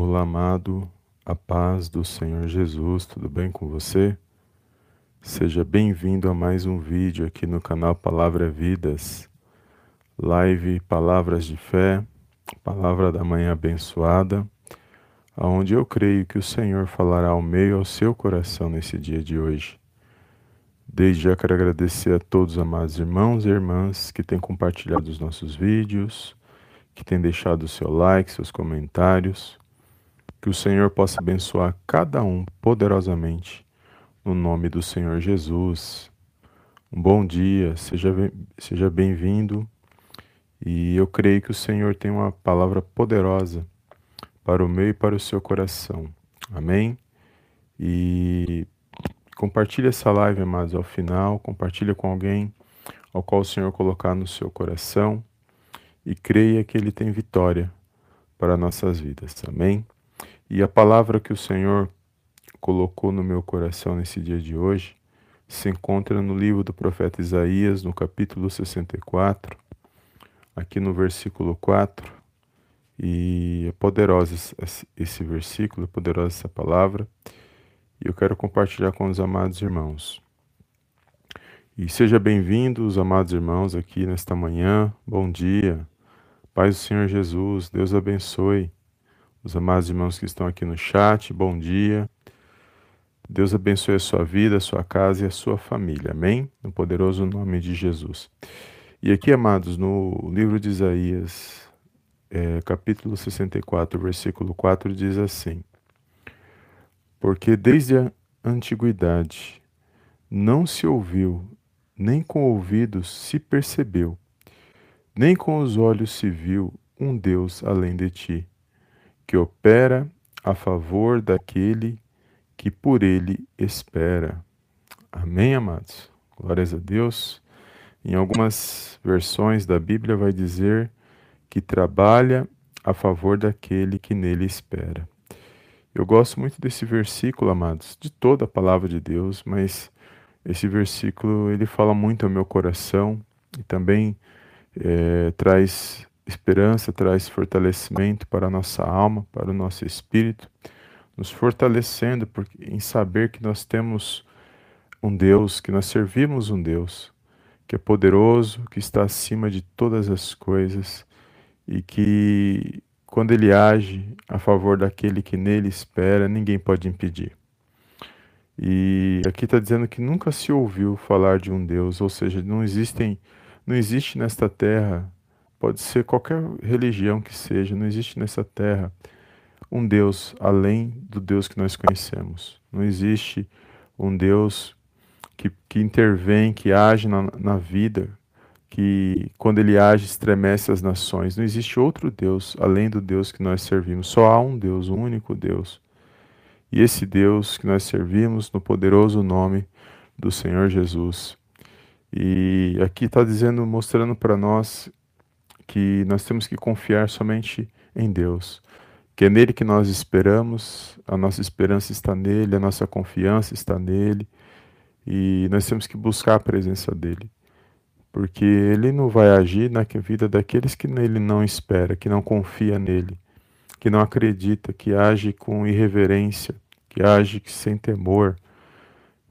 Olá, amado, a paz do Senhor Jesus, tudo bem com você? Seja bem-vindo a mais um vídeo aqui no canal Palavra Vidas, live Palavras de Fé, Palavra da Manhã Abençoada, aonde eu creio que o Senhor falará ao meio ao seu coração nesse dia de hoje. Desde já quero agradecer a todos os amados irmãos e irmãs que têm compartilhado os nossos vídeos, que têm deixado o seu like, seus comentários. Que o Senhor possa abençoar cada um poderosamente, no nome do Senhor Jesus. Um bom dia, seja, seja bem-vindo. E eu creio que o Senhor tem uma palavra poderosa para o meu e para o seu coração. Amém? E compartilhe essa live, amados, ao final. Compartilhe com alguém ao qual o Senhor colocar no seu coração. E creia que Ele tem vitória para nossas vidas. Amém? E a palavra que o Senhor colocou no meu coração nesse dia de hoje se encontra no livro do profeta Isaías, no capítulo 64, aqui no versículo 4. E é poderosa esse versículo, é poderosa essa palavra, e eu quero compartilhar com os amados irmãos. E seja bem-vindo, os amados irmãos, aqui nesta manhã. Bom dia. Paz do Senhor Jesus, Deus abençoe os amados irmãos que estão aqui no chat, bom dia. Deus abençoe a sua vida, a sua casa e a sua família. Amém? No poderoso nome de Jesus. E aqui, amados, no livro de Isaías, é, capítulo 64, versículo 4, diz assim: Porque desde a antiguidade não se ouviu, nem com ouvidos se percebeu, nem com os olhos se viu um Deus além de ti que opera a favor daquele que por ele espera. Amém, amados? Glórias a Deus. Em algumas versões da Bíblia vai dizer que trabalha a favor daquele que nele espera. Eu gosto muito desse versículo, amados, de toda a palavra de Deus, mas esse versículo ele fala muito ao meu coração e também é, traz Esperança traz fortalecimento para a nossa alma, para o nosso espírito, nos fortalecendo em saber que nós temos um Deus, que nós servimos um Deus que é poderoso, que está acima de todas as coisas e que quando ele age a favor daquele que nele espera, ninguém pode impedir. E aqui está dizendo que nunca se ouviu falar de um Deus, ou seja, não existem, não existe nesta terra Pode ser qualquer religião que seja, não existe nessa terra um Deus além do Deus que nós conhecemos. Não existe um Deus que, que intervém, que age na, na vida, que quando ele age estremece as nações. Não existe outro Deus além do Deus que nós servimos. Só há um Deus, um único Deus. E esse Deus que nós servimos no poderoso nome do Senhor Jesus. E aqui está dizendo, mostrando para nós que nós temos que confiar somente em Deus, que é nele que nós esperamos, a nossa esperança está nele, a nossa confiança está nele, e nós temos que buscar a presença dele, porque ele não vai agir na vida daqueles que nele não espera, que não confia nele, que não acredita, que age com irreverência, que age sem temor,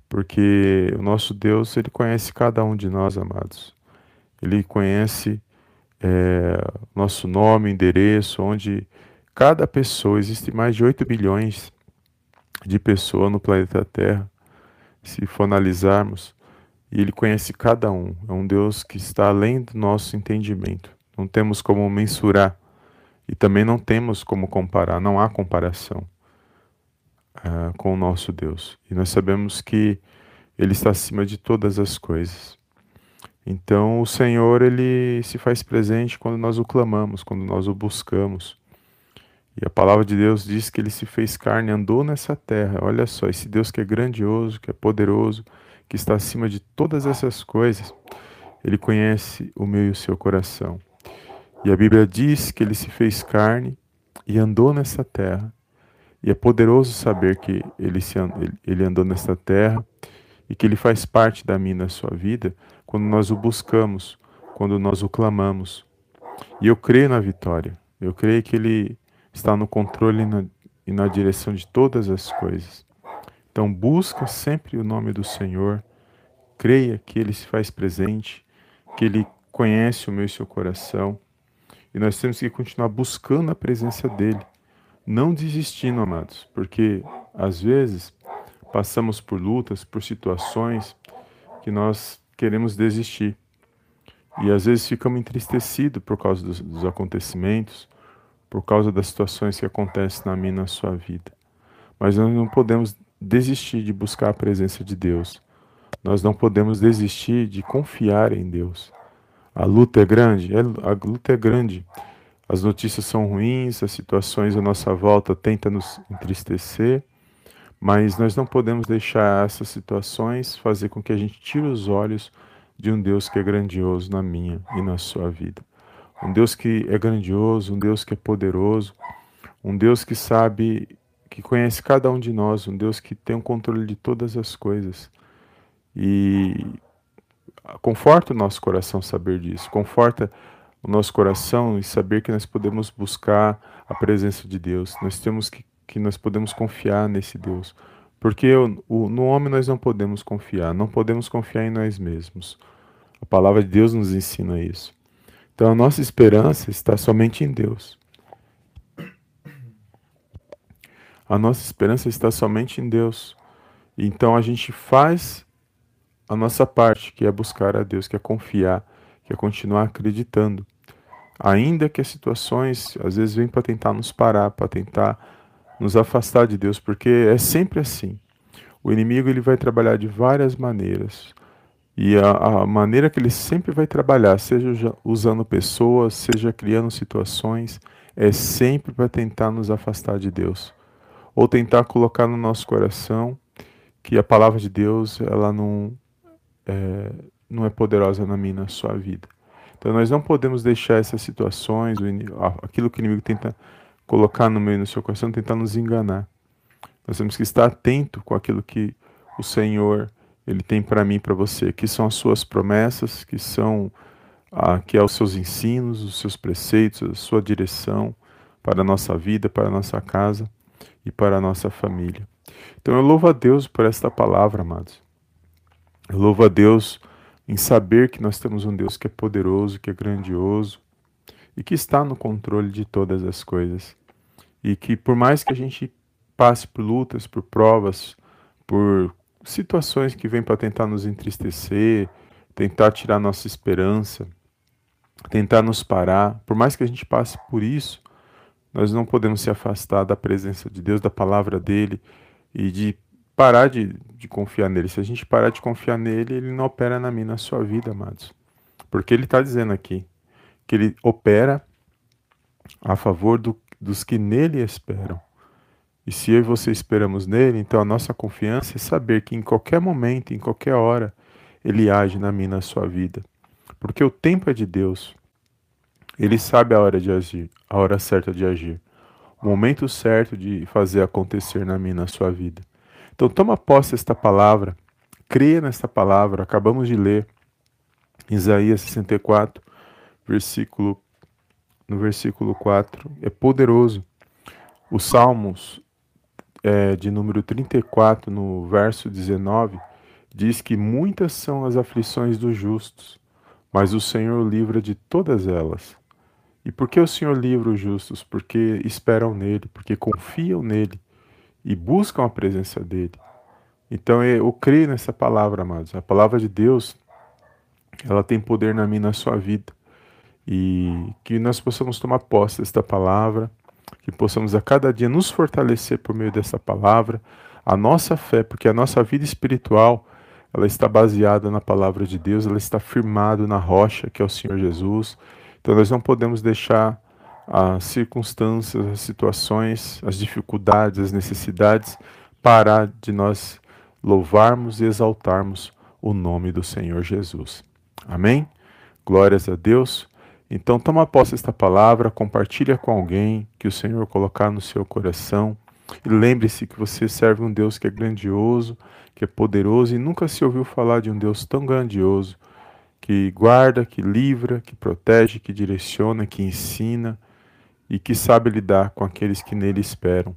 porque o nosso Deus, ele conhece cada um de nós, amados. Ele conhece é, nosso nome, endereço, onde cada pessoa, existe mais de 8 bilhões de pessoas no planeta Terra, se for analisarmos, e Ele conhece cada um. É um Deus que está além do nosso entendimento. Não temos como mensurar e também não temos como comparar, não há comparação uh, com o nosso Deus. E nós sabemos que Ele está acima de todas as coisas. Então o Senhor ele se faz presente quando nós o clamamos, quando nós o buscamos. E a palavra de Deus diz que ele se fez carne, andou nessa terra. Olha só, esse Deus que é grandioso, que é poderoso, que está acima de todas essas coisas, ele conhece o meu e o seu coração. E a Bíblia diz que ele se fez carne e andou nessa terra. E é poderoso saber que ele, se, ele andou nessa terra e que ele faz parte da minha na sua vida quando nós o buscamos, quando nós o clamamos. E eu creio na vitória. Eu creio que Ele está no controle e na direção de todas as coisas. Então busca sempre o nome do Senhor, creia que Ele se faz presente, que Ele conhece o meu e seu coração, e nós temos que continuar buscando a presença dEle, não desistindo, amados, porque às vezes passamos por lutas, por situações que nós queremos desistir. E às vezes ficamos entristecidos por causa dos, dos acontecimentos, por causa das situações que acontecem na minha e na sua vida. Mas nós não podemos desistir de buscar a presença de Deus. Nós não podemos desistir de confiar em Deus. A luta é grande, é, a luta é grande. As notícias são ruins, as situações à nossa volta tentam nos entristecer, mas nós não podemos deixar essas situações fazer com que a gente tire os olhos de um Deus que é grandioso na minha e na sua vida. Um Deus que é grandioso, um Deus que é poderoso, um Deus que sabe que conhece cada um de nós, um Deus que tem o controle de todas as coisas. E conforta o nosso coração saber disso, conforta o nosso coração e saber que nós podemos buscar a presença de Deus. Nós temos que, que nós podemos confiar nesse Deus. Porque o, o, no homem nós não podemos confiar, não podemos confiar em nós mesmos. A palavra de Deus nos ensina isso. Então a nossa esperança está somente em Deus. A nossa esperança está somente em Deus. Então a gente faz a nossa parte, que é buscar a Deus, que é confiar, que é continuar acreditando. Ainda que as situações às vezes vêm para tentar nos parar, para tentar nos afastar de Deus, porque é sempre assim. O inimigo ele vai trabalhar de várias maneiras. E a, a maneira que ele sempre vai trabalhar, seja usando pessoas, seja criando situações, é sempre para tentar nos afastar de Deus ou tentar colocar no nosso coração que a palavra de Deus ela não é, não é poderosa na minha na sua vida. Então nós não podemos deixar essas situações, aquilo que o inimigo tenta colocar no meio do seu coração, tentar nos enganar. Nós temos que estar atento com aquilo que o Senhor ele tem para mim para você, que são as suas promessas, que são ah, que é os seus ensinos, os seus preceitos, a sua direção para a nossa vida, para a nossa casa e para a nossa família. Então eu louvo a Deus por esta palavra, amados. Eu louvo a Deus em saber que nós temos um Deus que é poderoso, que é grandioso e que está no controle de todas as coisas. E que por mais que a gente passe por lutas, por provas, por situações que vêm para tentar nos entristecer, tentar tirar nossa esperança, tentar nos parar, por mais que a gente passe por isso, nós não podemos se afastar da presença de Deus, da palavra dele e de parar de, de confiar nele. Se a gente parar de confiar nele, ele não opera na minha, na sua vida, amados. Porque ele está dizendo aqui que ele opera a favor do, dos que nele esperam. E se eu e você esperamos nele, então a nossa confiança é saber que em qualquer momento, em qualquer hora, ele age na minha, na sua vida. Porque o tempo é de Deus. Ele sabe a hora de agir, a hora certa de agir, o momento certo de fazer acontecer na minha, na sua vida. Então toma posse desta palavra, creia nesta palavra. Acabamos de ler Isaías 64, versículo no versículo 4, é poderoso. Os Salmos é, de número 34, no verso 19, diz que muitas são as aflições dos justos, mas o Senhor livra de todas elas. E por que o Senhor livra os justos? Porque esperam nele, porque confiam nele e buscam a presença dele. Então eu creio nessa palavra, amados. A palavra de Deus, ela tem poder na minha, na sua vida. E que nós possamos tomar posse desta palavra, que possamos a cada dia nos fortalecer por meio dessa palavra, a nossa fé, porque a nossa vida espiritual, ela está baseada na palavra de Deus, ela está firmada na rocha, que é o Senhor Jesus. Então nós não podemos deixar as circunstâncias, as situações, as dificuldades, as necessidades parar de nós louvarmos e exaltarmos o nome do Senhor Jesus. Amém? Glórias a Deus. Então toma posse esta palavra, compartilha com alguém que o Senhor colocar no seu coração. E lembre-se que você serve um Deus que é grandioso, que é poderoso e nunca se ouviu falar de um Deus tão grandioso que guarda, que livra, que protege, que direciona, que ensina e que sabe lidar com aqueles que nele esperam.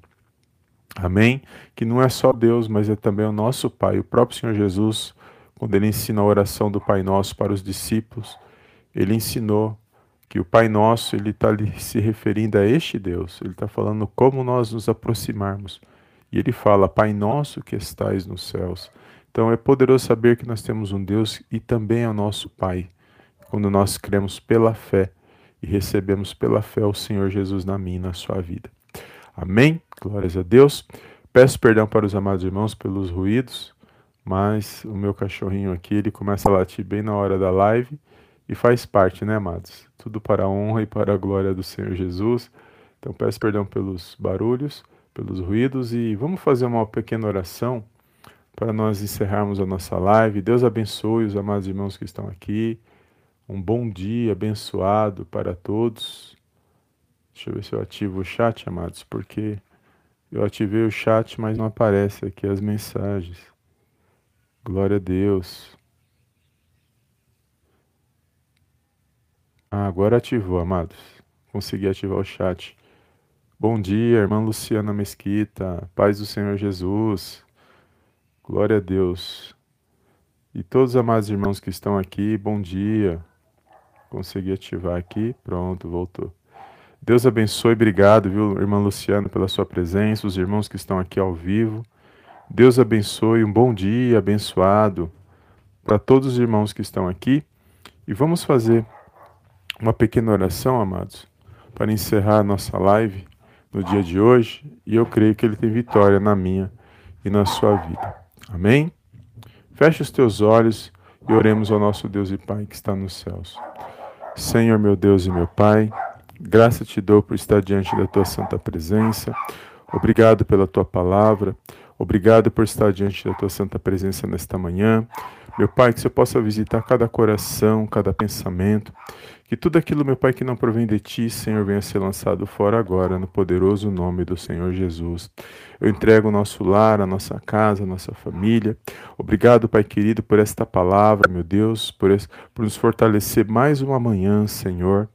Amém? Que não é só Deus, mas é também o nosso Pai, o próprio Senhor Jesus, quando ele ensina a oração do Pai Nosso para os discípulos, ele ensinou que o Pai Nosso ele está se referindo a este Deus. Ele está falando como nós nos aproximarmos. E ele fala: Pai Nosso que estais nos céus. Então é poderoso saber que nós temos um Deus e também é o nosso Pai. Quando nós cremos pela fé e recebemos pela fé o Senhor Jesus na minha e na sua vida. Amém? Glórias a Deus. Peço perdão para os amados irmãos pelos ruídos, mas o meu cachorrinho aqui, ele começa a latir bem na hora da live e faz parte, né, amados? Tudo para a honra e para a glória do Senhor Jesus. Então peço perdão pelos barulhos, pelos ruídos e vamos fazer uma pequena oração para nós encerrarmos a nossa live. Deus abençoe os amados irmãos que estão aqui. Um bom dia abençoado para todos. Deixa eu ver se eu ativo o chat, amados, porque eu ativei o chat, mas não aparece aqui as mensagens. Glória a Deus. Ah, agora ativou, amados. Consegui ativar o chat. Bom dia, irmã Luciana Mesquita. Paz do Senhor Jesus. Glória a Deus. E todos os amados irmãos que estão aqui, bom dia. Consegui ativar aqui. Pronto, voltou. Deus abençoe, obrigado, viu, irmã Luciana, pela sua presença, os irmãos que estão aqui ao vivo. Deus abençoe, um bom dia abençoado para todos os irmãos que estão aqui. E vamos fazer uma pequena oração, amados, para encerrar a nossa live no dia de hoje. E eu creio que Ele tem vitória na minha e na sua vida. Amém? Feche os teus olhos e oremos ao nosso Deus e Pai que está nos céus. Senhor, meu Deus e meu Pai. Graça te dou por estar diante da tua santa presença. Obrigado pela tua palavra. Obrigado por estar diante da tua santa presença nesta manhã. Meu Pai, que você possa visitar cada coração, cada pensamento. Que tudo aquilo, meu Pai, que não provém de ti, Senhor, venha ser lançado fora agora, no poderoso nome do Senhor Jesus. Eu entrego o nosso lar, a nossa casa, a nossa família. Obrigado, Pai querido, por esta palavra, meu Deus, por, esse, por nos fortalecer mais uma manhã, Senhor.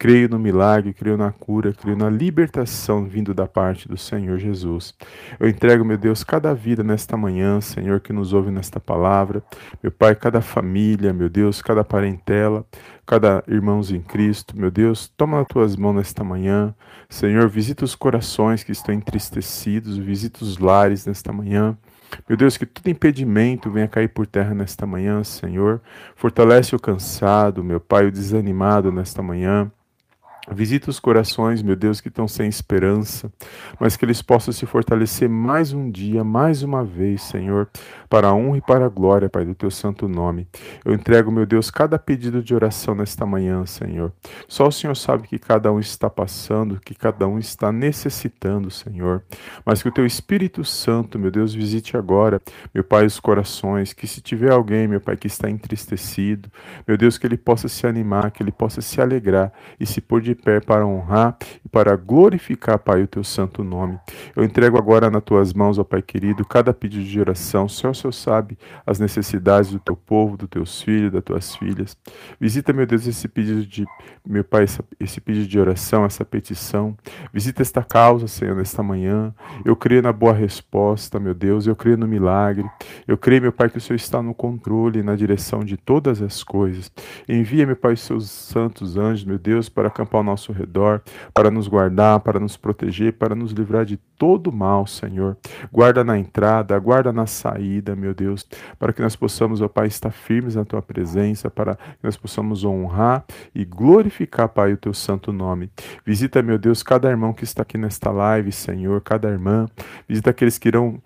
Creio no milagre, creio na cura, creio na libertação vindo da parte do Senhor Jesus. Eu entrego, meu Deus, cada vida nesta manhã, Senhor, que nos ouve nesta palavra. Meu Pai, cada família, meu Deus, cada parentela, cada irmãos em Cristo, meu Deus, toma nas tuas mãos nesta manhã. Senhor, visita os corações que estão entristecidos, visita os lares nesta manhã. Meu Deus, que todo impedimento venha cair por terra nesta manhã, Senhor. Fortalece o cansado, meu Pai, o desanimado nesta manhã. Visita os corações, meu Deus, que estão sem esperança, mas que eles possam se fortalecer mais um dia, mais uma vez, Senhor, para a honra e para a glória, Pai, do teu santo nome. Eu entrego, meu Deus, cada pedido de oração nesta manhã, Senhor. Só o Senhor sabe que cada um está passando, que cada um está necessitando, Senhor. Mas que o teu Espírito Santo, meu Deus, visite agora, meu Pai, os corações, que se tiver alguém, meu Pai, que está entristecido, meu Deus, que ele possa se animar, que ele possa se alegrar e se pôr de pé para honrar e para glorificar, Pai, o teu santo nome. Eu entrego agora nas tuas mãos, ó Pai querido, cada pedido de oração. Senhor, o Senhor sabe as necessidades do teu povo, dos teus filhos, das tuas filhas. Visita, meu Deus, esse pedido de, meu Pai, esse pedido de oração, essa petição. Visita esta causa, Senhor, nesta manhã. Eu creio na boa resposta, meu Deus. Eu creio no milagre. Eu creio, meu Pai, que o Senhor está no controle, na direção de todas as coisas. Envia, meu Pai, os seus santos anjos, meu Deus, para acampar o nosso redor, para nos guardar, para nos proteger, para nos livrar de todo mal, Senhor. Guarda na entrada, guarda na saída, meu Deus, para que nós possamos, ó Pai, estar firmes na tua presença, para que nós possamos honrar e glorificar, Pai, o teu santo nome. Visita, meu Deus, cada irmão que está aqui nesta live, Senhor, cada irmã. Visita aqueles que irão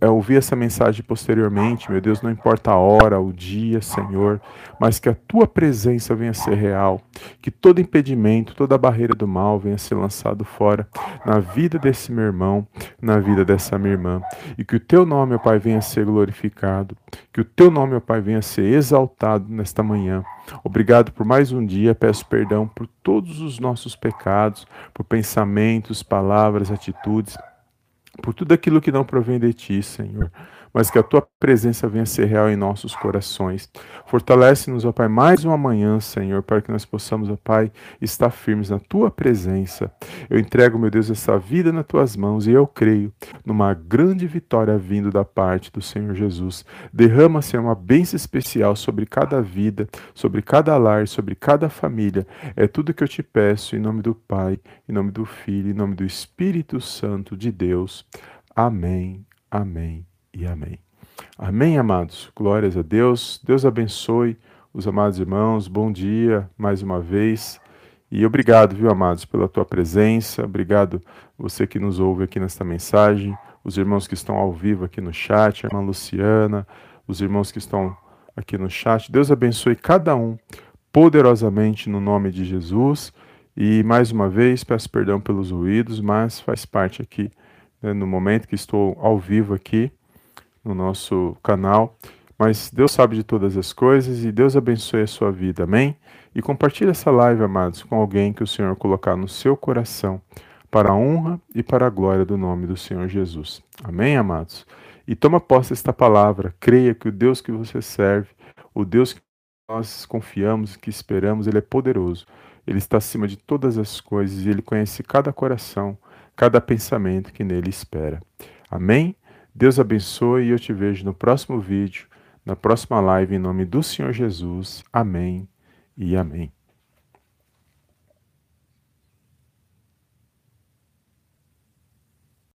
é, ouvir essa mensagem posteriormente, meu Deus, não importa a hora, o dia, Senhor, mas que a tua presença venha ser real, que todo impedimento, toda barreira do mal venha ser lançado fora na vida desse meu irmão, na vida dessa minha irmã, e que o teu nome, meu Pai, venha ser glorificado, que o teu nome, meu Pai, venha ser exaltado nesta manhã. Obrigado por mais um dia, peço perdão por todos os nossos pecados, por pensamentos, palavras, atitudes por tudo aquilo que não provém de ti, Senhor. Mas que a tua presença venha ser real em nossos corações. Fortalece-nos, ó Pai, mais uma manhã, Senhor, para que nós possamos, ó Pai, estar firmes na tua presença. Eu entrego, meu Deus, essa vida nas tuas mãos e eu creio numa grande vitória vindo da parte do Senhor Jesus. Derrama, Senhor, uma bênção especial sobre cada vida, sobre cada lar, sobre cada família. É tudo que eu te peço em nome do Pai, em nome do Filho, em nome do Espírito Santo de Deus. Amém, amém e amém. Amém, amados. Glórias a Deus. Deus abençoe os amados irmãos. Bom dia mais uma vez. E obrigado, viu, amados, pela tua presença. Obrigado você que nos ouve aqui nesta mensagem, os irmãos que estão ao vivo aqui no chat, a irmã Luciana, os irmãos que estão aqui no chat. Deus abençoe cada um poderosamente no nome de Jesus. E mais uma vez peço perdão pelos ruídos, mas faz parte aqui né, no momento que estou ao vivo aqui no nosso canal. Mas Deus sabe de todas as coisas e Deus abençoe a sua vida, amém? E compartilhe essa live, amados, com alguém que o Senhor colocar no seu coração, para a honra e para a glória do nome do Senhor Jesus. Amém, amados? E toma posse desta palavra, creia que o Deus que você serve, o Deus que nós confiamos, que esperamos, ele é poderoso. Ele está acima de todas as coisas e ele conhece cada coração, cada pensamento que nele espera. Amém? Deus abençoe e eu te vejo no próximo vídeo, na próxima live, em nome do Senhor Jesus. Amém e amém.